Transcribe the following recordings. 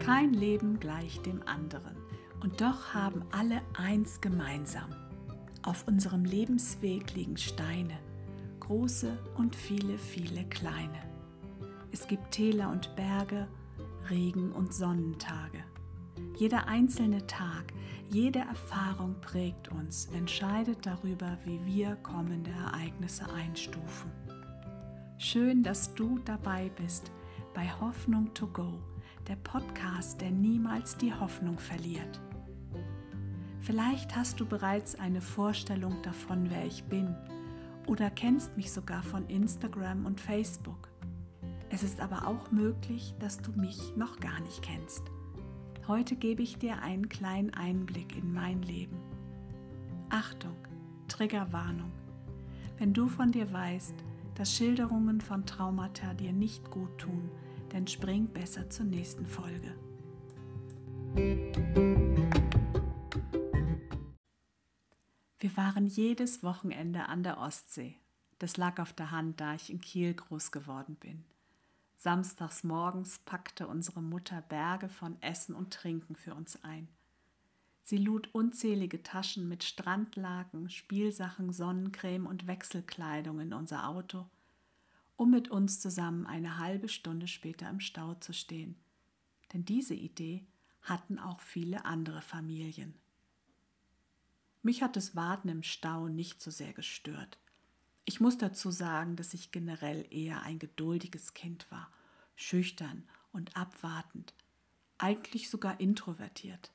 Kein Leben gleich dem anderen. Und doch haben alle eins gemeinsam. Auf unserem Lebensweg liegen Steine, große und viele, viele kleine. Es gibt Täler und Berge, Regen und Sonnentage. Jeder einzelne Tag, jede Erfahrung prägt uns, entscheidet darüber, wie wir kommende Ereignisse einstufen. Schön, dass du dabei bist bei Hoffnung to Go, der Podcast, der niemals die Hoffnung verliert. Vielleicht hast du bereits eine Vorstellung davon, wer ich bin oder kennst mich sogar von Instagram und Facebook. Es ist aber auch möglich, dass du mich noch gar nicht kennst. Heute gebe ich dir einen kleinen Einblick in mein Leben. Achtung, Triggerwarnung. Wenn du von dir weißt, dass Schilderungen von Traumata dir nicht gut tun, dann spring besser zur nächsten Folge. Wir waren jedes Wochenende an der Ostsee. Das lag auf der Hand, da ich in Kiel groß geworden bin. Samstags morgens packte unsere Mutter Berge von Essen und Trinken für uns ein. Sie lud unzählige Taschen mit Strandlaken, Spielsachen, Sonnencreme und Wechselkleidung in unser Auto, um mit uns zusammen eine halbe Stunde später im Stau zu stehen. Denn diese Idee hatten auch viele andere Familien. Mich hat das Warten im Stau nicht so sehr gestört. Ich muss dazu sagen, dass ich generell eher ein geduldiges Kind war, schüchtern und abwartend, eigentlich sogar introvertiert.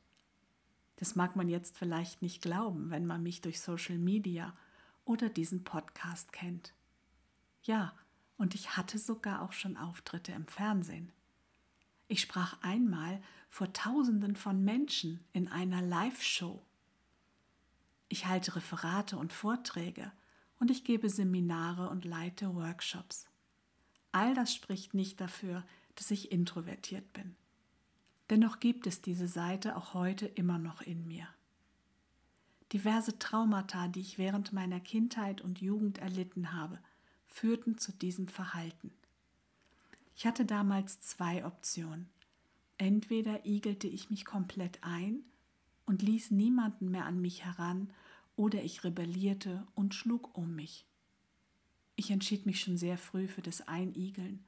Das mag man jetzt vielleicht nicht glauben, wenn man mich durch Social Media oder diesen Podcast kennt. Ja, und ich hatte sogar auch schon Auftritte im Fernsehen. Ich sprach einmal vor Tausenden von Menschen in einer Live-Show. Ich halte Referate und Vorträge und ich gebe Seminare und leite Workshops. All das spricht nicht dafür, dass ich introvertiert bin. Dennoch gibt es diese Seite auch heute immer noch in mir. Diverse Traumata, die ich während meiner Kindheit und Jugend erlitten habe, führten zu diesem Verhalten. Ich hatte damals zwei Optionen. Entweder igelte ich mich komplett ein und ließ niemanden mehr an mich heran oder ich rebellierte und schlug um mich. Ich entschied mich schon sehr früh für das Einigeln.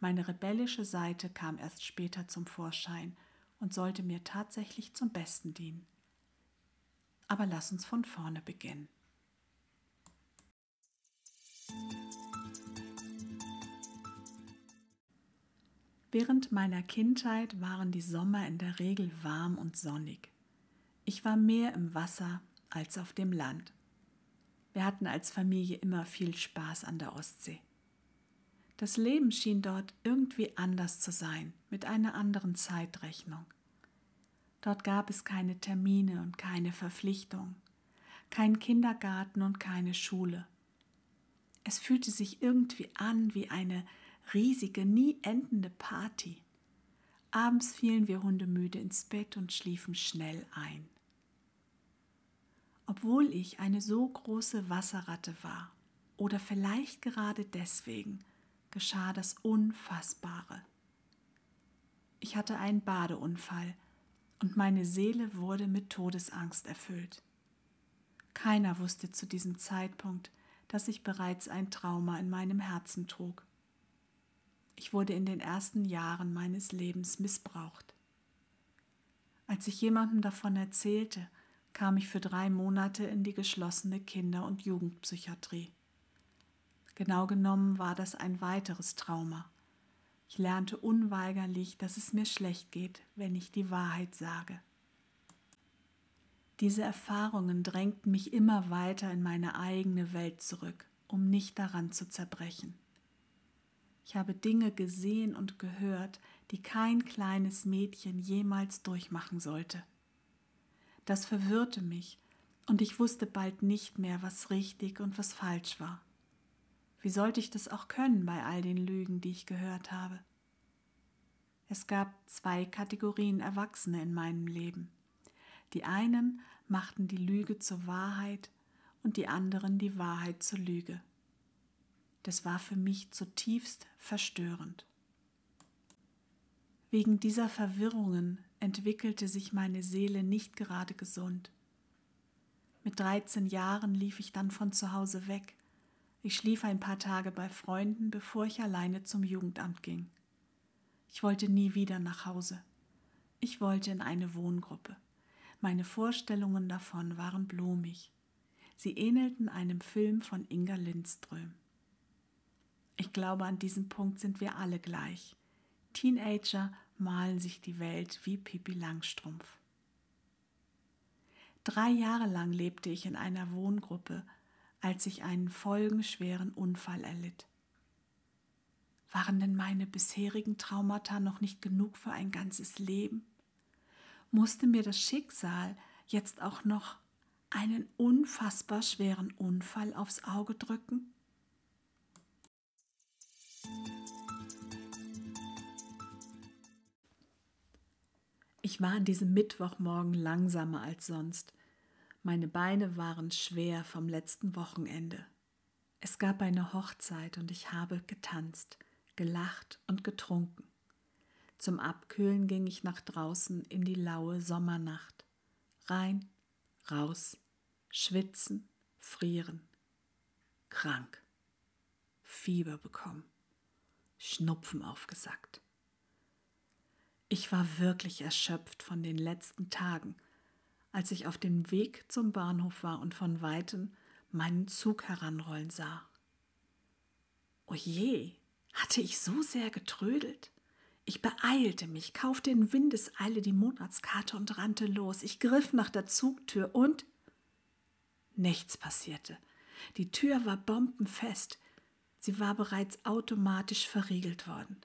Meine rebellische Seite kam erst später zum Vorschein und sollte mir tatsächlich zum Besten dienen. Aber lass uns von vorne beginnen. Während meiner Kindheit waren die Sommer in der Regel warm und sonnig. Ich war mehr im Wasser als auf dem Land. Wir hatten als Familie immer viel Spaß an der Ostsee. Das Leben schien dort irgendwie anders zu sein, mit einer anderen Zeitrechnung. Dort gab es keine Termine und keine Verpflichtungen, keinen Kindergarten und keine Schule. Es fühlte sich irgendwie an wie eine riesige, nie endende Party. Abends fielen wir hundemüde ins Bett und schliefen schnell ein. Obwohl ich eine so große Wasserratte war, oder vielleicht gerade deswegen, geschah das Unfassbare. Ich hatte einen Badeunfall und meine Seele wurde mit Todesangst erfüllt. Keiner wusste zu diesem Zeitpunkt, dass ich bereits ein Trauma in meinem Herzen trug. Ich wurde in den ersten Jahren meines Lebens missbraucht. Als ich jemandem davon erzählte, kam ich für drei Monate in die geschlossene Kinder- und Jugendpsychiatrie. Genau genommen war das ein weiteres Trauma. Ich lernte unweigerlich, dass es mir schlecht geht, wenn ich die Wahrheit sage. Diese Erfahrungen drängten mich immer weiter in meine eigene Welt zurück, um nicht daran zu zerbrechen. Ich habe Dinge gesehen und gehört, die kein kleines Mädchen jemals durchmachen sollte. Das verwirrte mich, und ich wusste bald nicht mehr, was richtig und was falsch war. Wie sollte ich das auch können bei all den Lügen, die ich gehört habe? Es gab zwei Kategorien Erwachsene in meinem Leben. Die einen machten die Lüge zur Wahrheit und die anderen die Wahrheit zur Lüge. Das war für mich zutiefst verstörend. Wegen dieser Verwirrungen entwickelte sich meine Seele nicht gerade gesund. Mit 13 Jahren lief ich dann von zu Hause weg. Ich schlief ein paar Tage bei Freunden, bevor ich alleine zum Jugendamt ging. Ich wollte nie wieder nach Hause. Ich wollte in eine Wohngruppe. Meine Vorstellungen davon waren blumig. Sie ähnelten einem Film von Inga Lindström. Ich glaube, an diesem Punkt sind wir alle gleich. Teenager malen sich die Welt wie Pipi Langstrumpf. Drei Jahre lang lebte ich in einer Wohngruppe, als ich einen folgenschweren Unfall erlitt. Waren denn meine bisherigen Traumata noch nicht genug für ein ganzes Leben? Musste mir das Schicksal jetzt auch noch einen unfassbar schweren Unfall aufs Auge drücken? Ich war an diesem Mittwochmorgen langsamer als sonst. Meine Beine waren schwer vom letzten Wochenende. Es gab eine Hochzeit und ich habe getanzt, gelacht und getrunken. Zum Abkühlen ging ich nach draußen in die laue Sommernacht. Rein, raus, schwitzen, frieren. Krank. Fieber bekommen. Schnupfen aufgesackt. Ich war wirklich erschöpft von den letzten Tagen, als ich auf dem Weg zum Bahnhof war und von weitem meinen Zug heranrollen sah. O je, hatte ich so sehr getrödelt? Ich beeilte mich, kaufte in Windeseile die Monatskarte und rannte los. Ich griff nach der Zugtür und nichts passierte. Die Tür war bombenfest. Sie war bereits automatisch verriegelt worden.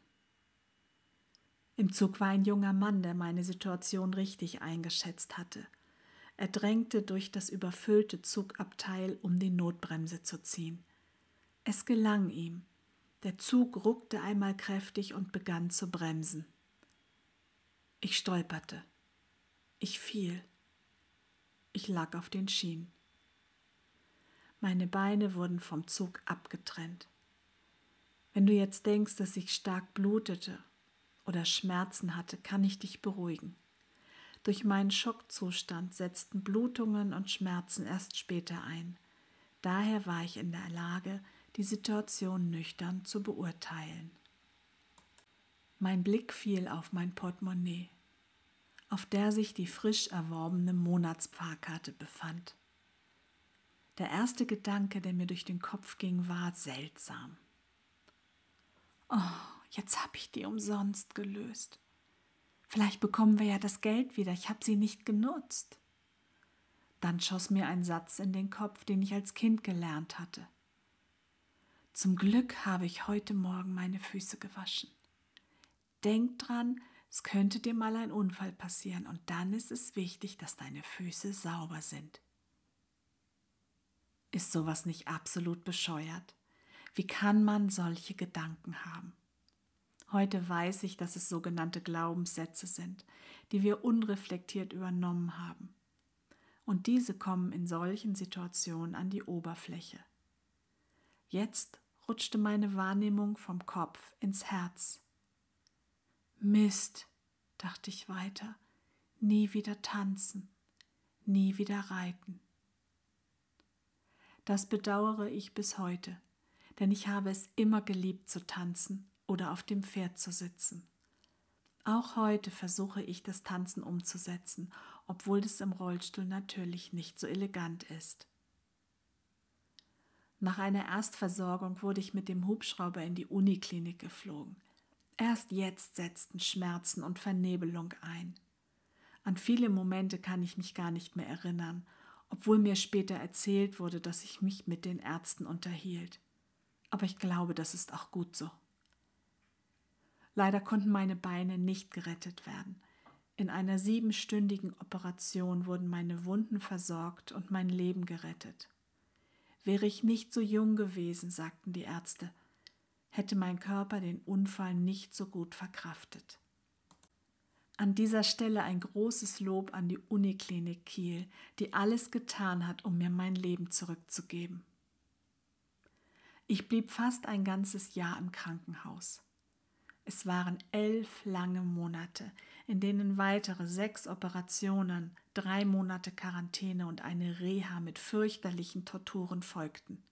Im Zug war ein junger Mann, der meine Situation richtig eingeschätzt hatte. Er drängte durch das überfüllte Zugabteil, um die Notbremse zu ziehen. Es gelang ihm. Der Zug ruckte einmal kräftig und begann zu bremsen. Ich stolperte. Ich fiel. Ich lag auf den Schienen. Meine Beine wurden vom Zug abgetrennt. Wenn du jetzt denkst, dass ich stark blutete oder Schmerzen hatte, kann ich dich beruhigen. Durch meinen Schockzustand setzten Blutungen und Schmerzen erst später ein. Daher war ich in der Lage, die Situation nüchtern zu beurteilen. Mein Blick fiel auf mein Portemonnaie, auf der sich die frisch erworbene Monatsfahrkarte befand. Der erste Gedanke, der mir durch den Kopf ging, war seltsam. Oh, Jetzt habe ich die umsonst gelöst. Vielleicht bekommen wir ja das Geld wieder, ich habe sie nicht genutzt. Dann schoss mir ein Satz in den Kopf, den ich als Kind gelernt hatte. Zum Glück habe ich heute Morgen meine Füße gewaschen. Denk dran, es könnte dir mal ein Unfall passieren und dann ist es wichtig, dass deine Füße sauber sind. Ist sowas nicht absolut bescheuert? Wie kann man solche Gedanken haben? Heute weiß ich, dass es sogenannte Glaubenssätze sind, die wir unreflektiert übernommen haben. Und diese kommen in solchen Situationen an die Oberfläche. Jetzt rutschte meine Wahrnehmung vom Kopf ins Herz. Mist, dachte ich weiter, nie wieder tanzen, nie wieder reiten. Das bedauere ich bis heute, denn ich habe es immer geliebt zu tanzen oder auf dem Pferd zu sitzen. Auch heute versuche ich das Tanzen umzusetzen, obwohl es im Rollstuhl natürlich nicht so elegant ist. Nach einer Erstversorgung wurde ich mit dem Hubschrauber in die Uniklinik geflogen. Erst jetzt setzten Schmerzen und Vernebelung ein. An viele Momente kann ich mich gar nicht mehr erinnern, obwohl mir später erzählt wurde, dass ich mich mit den Ärzten unterhielt. Aber ich glaube, das ist auch gut so. Leider konnten meine Beine nicht gerettet werden. In einer siebenstündigen Operation wurden meine Wunden versorgt und mein Leben gerettet. Wäre ich nicht so jung gewesen, sagten die Ärzte, hätte mein Körper den Unfall nicht so gut verkraftet. An dieser Stelle ein großes Lob an die Uniklinik Kiel, die alles getan hat, um mir mein Leben zurückzugeben. Ich blieb fast ein ganzes Jahr im Krankenhaus. Es waren elf lange Monate, in denen weitere sechs Operationen, drei Monate Quarantäne und eine Reha mit fürchterlichen Torturen folgten.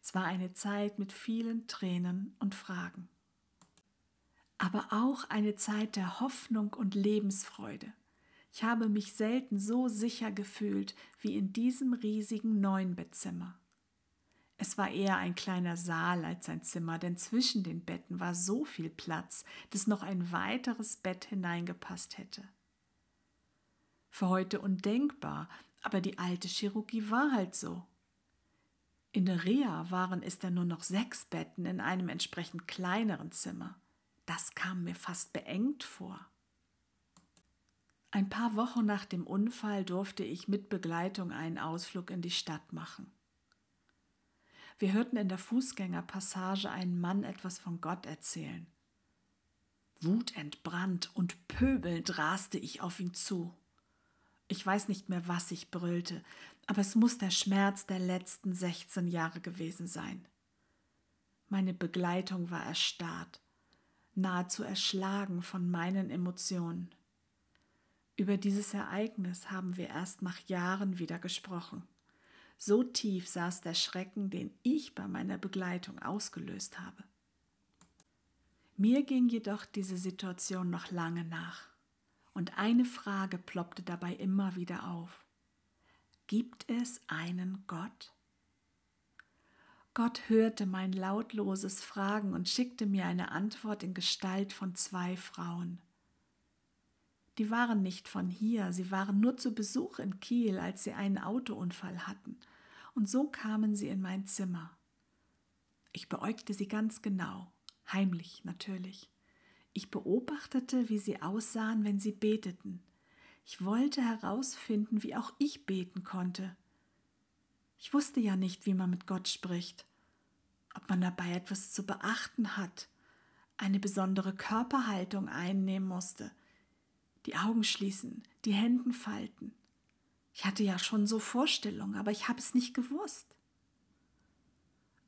Es war eine Zeit mit vielen Tränen und Fragen. Aber auch eine Zeit der Hoffnung und Lebensfreude. Ich habe mich selten so sicher gefühlt wie in diesem riesigen Neunbettzimmer. Es war eher ein kleiner Saal als ein Zimmer, denn zwischen den Betten war so viel Platz, dass noch ein weiteres Bett hineingepasst hätte. Für heute undenkbar, aber die alte Chirurgie war halt so. In der Reha waren es dann nur noch sechs Betten in einem entsprechend kleineren Zimmer. Das kam mir fast beengt vor. Ein paar Wochen nach dem Unfall durfte ich mit Begleitung einen Ausflug in die Stadt machen. Wir hörten in der Fußgängerpassage einen Mann etwas von Gott erzählen. Wutentbrannt und pöbelnd raste ich auf ihn zu. Ich weiß nicht mehr, was ich brüllte, aber es muss der Schmerz der letzten 16 Jahre gewesen sein. Meine Begleitung war erstarrt, nahezu erschlagen von meinen Emotionen. Über dieses Ereignis haben wir erst nach Jahren wieder gesprochen. So tief saß der Schrecken, den ich bei meiner Begleitung ausgelöst habe. Mir ging jedoch diese Situation noch lange nach. Und eine Frage ploppte dabei immer wieder auf. Gibt es einen Gott? Gott hörte mein lautloses Fragen und schickte mir eine Antwort in Gestalt von zwei Frauen. Die waren nicht von hier, sie waren nur zu Besuch in Kiel, als sie einen Autounfall hatten, und so kamen sie in mein Zimmer. Ich beäugte sie ganz genau, heimlich natürlich. Ich beobachtete, wie sie aussahen, wenn sie beteten. Ich wollte herausfinden, wie auch ich beten konnte. Ich wusste ja nicht, wie man mit Gott spricht, ob man dabei etwas zu beachten hat, eine besondere Körperhaltung einnehmen musste, die Augen schließen, die Hände falten. Ich hatte ja schon so Vorstellungen, aber ich habe es nicht gewusst.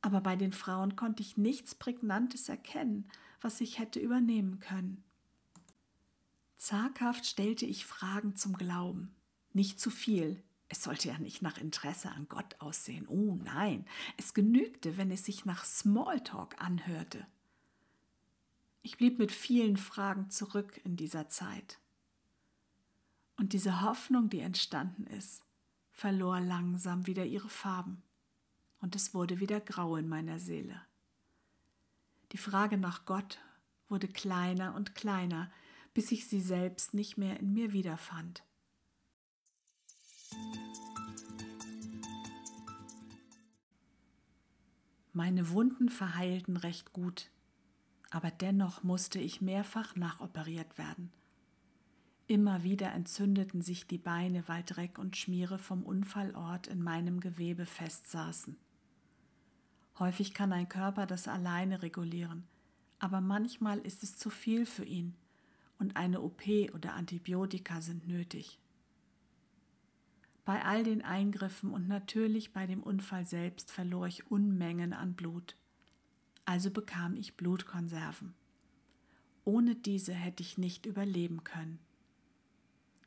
Aber bei den Frauen konnte ich nichts Prägnantes erkennen, was ich hätte übernehmen können. Zaghaft stellte ich Fragen zum Glauben. Nicht zu viel. Es sollte ja nicht nach Interesse an Gott aussehen. Oh nein, es genügte, wenn es sich nach Smalltalk anhörte. Ich blieb mit vielen Fragen zurück in dieser Zeit. Und diese Hoffnung, die entstanden ist, verlor langsam wieder ihre Farben und es wurde wieder grau in meiner Seele. Die Frage nach Gott wurde kleiner und kleiner, bis ich sie selbst nicht mehr in mir wiederfand. Meine Wunden verheilten recht gut, aber dennoch musste ich mehrfach nachoperiert werden. Immer wieder entzündeten sich die Beine, weil Dreck und Schmiere vom Unfallort in meinem Gewebe festsaßen. Häufig kann ein Körper das alleine regulieren, aber manchmal ist es zu viel für ihn und eine OP oder Antibiotika sind nötig. Bei all den Eingriffen und natürlich bei dem Unfall selbst verlor ich Unmengen an Blut. Also bekam ich Blutkonserven. Ohne diese hätte ich nicht überleben können.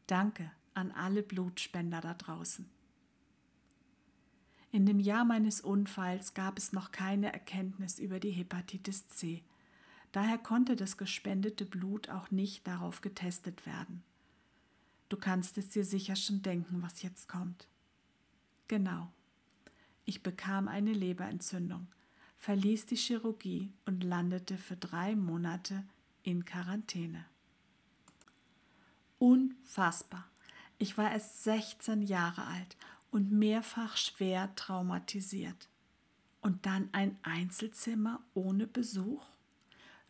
Danke an alle Blutspender da draußen. In dem Jahr meines Unfalls gab es noch keine Erkenntnis über die Hepatitis C. Daher konnte das gespendete Blut auch nicht darauf getestet werden. Du kannst es dir sicher schon denken, was jetzt kommt. Genau. Ich bekam eine Leberentzündung, verließ die Chirurgie und landete für drei Monate in Quarantäne. Unfassbar. Ich war erst 16 Jahre alt und mehrfach schwer traumatisiert. Und dann ein Einzelzimmer ohne Besuch?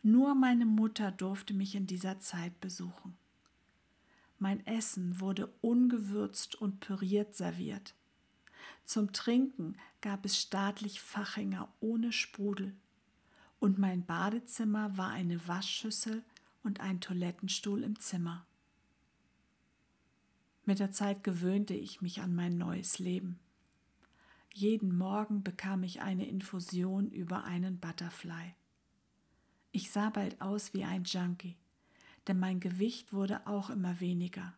Nur meine Mutter durfte mich in dieser Zeit besuchen. Mein Essen wurde ungewürzt und püriert serviert. Zum Trinken gab es staatlich Fachinger ohne Sprudel. Und mein Badezimmer war eine Waschschüssel und ein Toilettenstuhl im Zimmer. Mit der Zeit gewöhnte ich mich an mein neues Leben. Jeden Morgen bekam ich eine Infusion über einen Butterfly. Ich sah bald aus wie ein Junkie, denn mein Gewicht wurde auch immer weniger.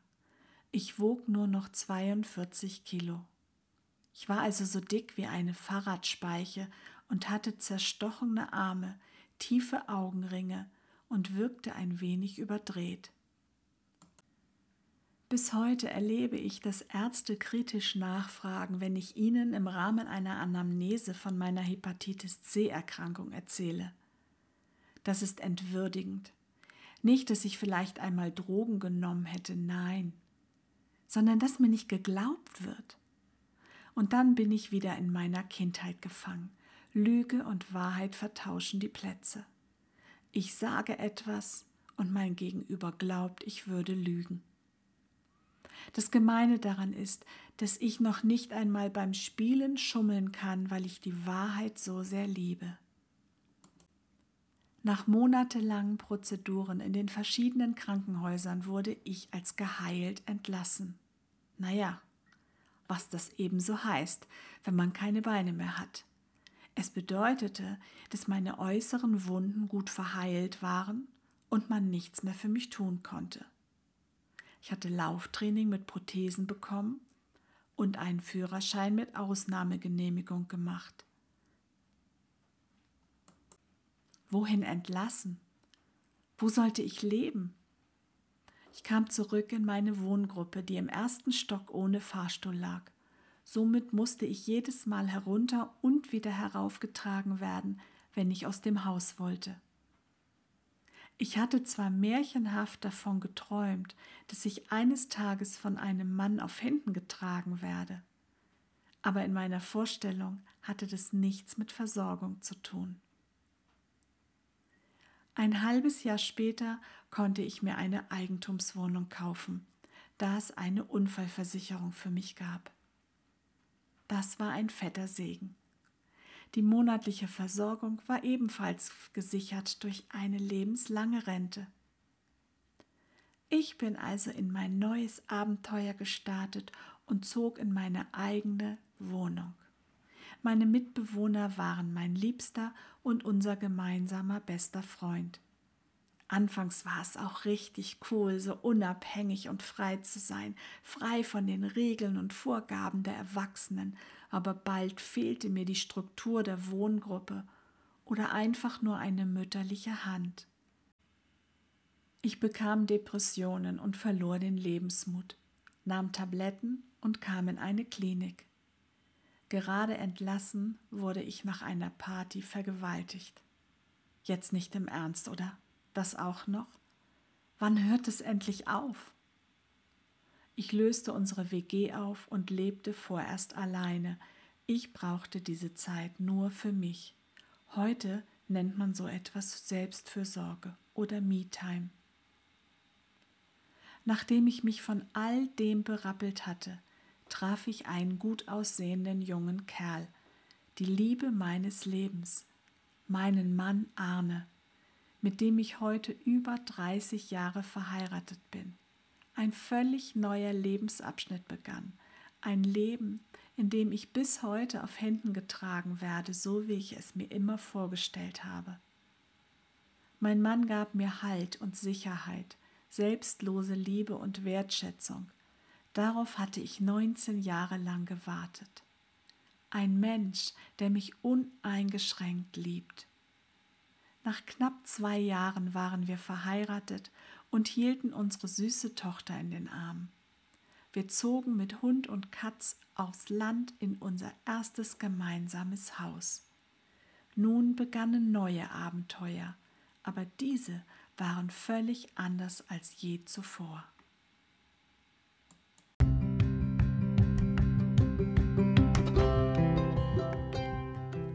Ich wog nur noch 42 Kilo. Ich war also so dick wie eine Fahrradspeiche und hatte zerstochene Arme, tiefe Augenringe und wirkte ein wenig überdreht. Bis heute erlebe ich, dass Ärzte kritisch nachfragen, wenn ich ihnen im Rahmen einer Anamnese von meiner Hepatitis C-Erkrankung erzähle. Das ist entwürdigend. Nicht, dass ich vielleicht einmal Drogen genommen hätte, nein, sondern dass mir nicht geglaubt wird. Und dann bin ich wieder in meiner Kindheit gefangen. Lüge und Wahrheit vertauschen die Plätze. Ich sage etwas und mein Gegenüber glaubt, ich würde lügen. Das Gemeine daran ist, dass ich noch nicht einmal beim Spielen schummeln kann, weil ich die Wahrheit so sehr liebe. Nach monatelangen Prozeduren in den verschiedenen Krankenhäusern wurde ich als geheilt entlassen. Naja, was das ebenso heißt, wenn man keine Beine mehr hat. Es bedeutete, dass meine äußeren Wunden gut verheilt waren und man nichts mehr für mich tun konnte. Ich hatte Lauftraining mit Prothesen bekommen und einen Führerschein mit Ausnahmegenehmigung gemacht. Wohin entlassen? Wo sollte ich leben? Ich kam zurück in meine Wohngruppe, die im ersten Stock ohne Fahrstuhl lag. Somit musste ich jedes Mal herunter und wieder heraufgetragen werden, wenn ich aus dem Haus wollte. Ich hatte zwar märchenhaft davon geträumt, dass ich eines Tages von einem Mann auf Händen getragen werde, aber in meiner Vorstellung hatte das nichts mit Versorgung zu tun. Ein halbes Jahr später konnte ich mir eine Eigentumswohnung kaufen, da es eine Unfallversicherung für mich gab. Das war ein fetter Segen. Die monatliche Versorgung war ebenfalls gesichert durch eine lebenslange Rente. Ich bin also in mein neues Abenteuer gestartet und zog in meine eigene Wohnung. Meine Mitbewohner waren mein Liebster und unser gemeinsamer bester Freund. Anfangs war es auch richtig cool, so unabhängig und frei zu sein, frei von den Regeln und Vorgaben der Erwachsenen, aber bald fehlte mir die Struktur der Wohngruppe oder einfach nur eine mütterliche Hand. Ich bekam Depressionen und verlor den Lebensmut, nahm Tabletten und kam in eine Klinik. Gerade entlassen wurde ich nach einer Party vergewaltigt. Jetzt nicht im Ernst, oder? Das auch noch? Wann hört es endlich auf? Ich löste unsere WG auf und lebte vorerst alleine. Ich brauchte diese Zeit nur für mich. Heute nennt man so etwas Selbstfürsorge oder Me-Time. Nachdem ich mich von all dem berappelt hatte, traf ich einen gut aussehenden jungen Kerl, die Liebe meines Lebens, meinen Mann Arne, mit dem ich heute über 30 Jahre verheiratet bin. Ein völlig neuer Lebensabschnitt begann, ein Leben, in dem ich bis heute auf Händen getragen werde, so wie ich es mir immer vorgestellt habe. Mein Mann gab mir Halt und Sicherheit, selbstlose Liebe und Wertschätzung, Darauf hatte ich 19 Jahre lang gewartet. Ein Mensch, der mich uneingeschränkt liebt. Nach knapp zwei Jahren waren wir verheiratet und hielten unsere süße Tochter in den Arm. Wir zogen mit Hund und Katz aufs Land in unser erstes gemeinsames Haus. Nun begannen neue Abenteuer, aber diese waren völlig anders als je zuvor.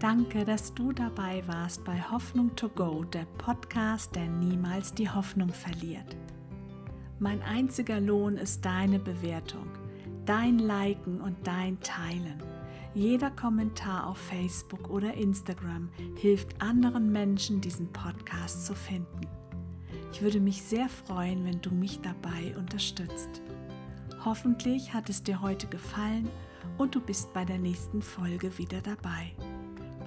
Danke, dass du dabei warst bei Hoffnung to Go, der Podcast, der niemals die Hoffnung verliert. Mein einziger Lohn ist deine Bewertung, dein Liken und dein Teilen. Jeder Kommentar auf Facebook oder Instagram hilft anderen Menschen, diesen Podcast zu finden. Ich würde mich sehr freuen, wenn du mich dabei unterstützt. Hoffentlich hat es dir heute gefallen und du bist bei der nächsten Folge wieder dabei.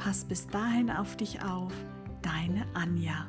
Pass bis dahin auf dich auf, deine Anja.